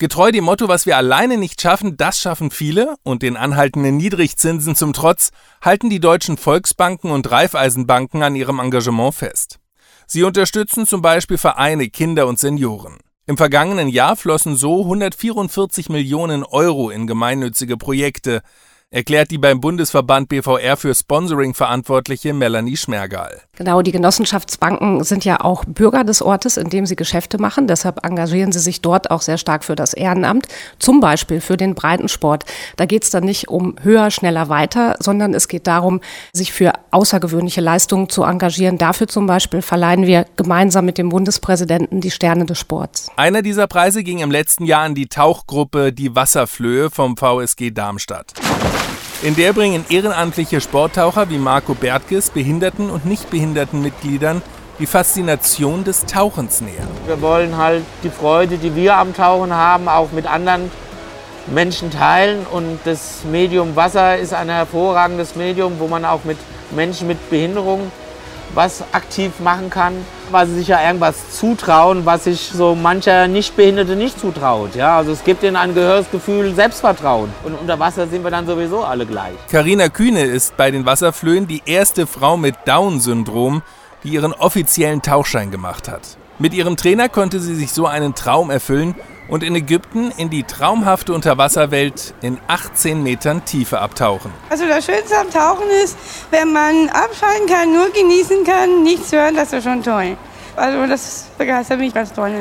Getreu dem Motto, was wir alleine nicht schaffen, das schaffen viele und den anhaltenden Niedrigzinsen zum Trotz, halten die deutschen Volksbanken und Raiffeisenbanken an ihrem Engagement fest. Sie unterstützen zum Beispiel Vereine, Kinder und Senioren. Im vergangenen Jahr flossen so 144 Millionen Euro in gemeinnützige Projekte, erklärt die beim Bundesverband BVR für Sponsoring verantwortliche Melanie Schmergal. Genau, die Genossenschaftsbanken sind ja auch Bürger des Ortes, in dem sie Geschäfte machen. Deshalb engagieren sie sich dort auch sehr stark für das Ehrenamt, zum Beispiel für den Breitensport. Da geht es dann nicht um höher, schneller, weiter, sondern es geht darum, sich für außergewöhnliche Leistungen zu engagieren. Dafür zum Beispiel verleihen wir gemeinsam mit dem Bundespräsidenten die Sterne des Sports. Einer dieser Preise ging im letzten Jahr an die Tauchgruppe Die Wasserflöhe vom VSG Darmstadt. In der bringen ehrenamtliche Sporttaucher wie Marco Bertges behinderten und nicht behinderten Mitgliedern die Faszination des Tauchens näher. Wir wollen halt die Freude, die wir am Tauchen haben, auch mit anderen Menschen teilen. Und das Medium Wasser ist ein hervorragendes Medium, wo man auch mit Menschen mit Behinderung was aktiv machen kann, weil sie sich ja irgendwas zutrauen, was sich so mancher Nichtbehinderte nicht zutraut. Ja, also es gibt ihnen ein gehöriges Gefühl Selbstvertrauen. Und unter Wasser sind wir dann sowieso alle gleich. Carina Kühne ist bei den Wasserflöhen die erste Frau mit Down-Syndrom, die ihren offiziellen Tauchschein gemacht hat. Mit ihrem Trainer konnte sie sich so einen Traum erfüllen und in Ägypten in die traumhafte Unterwasserwelt in 18 Metern Tiefe abtauchen. Also das Schönste am Tauchen ist, wenn man abschalten kann, nur genießen kann, nichts hören, das ist schon toll. Also das begeistert mich ganz toll.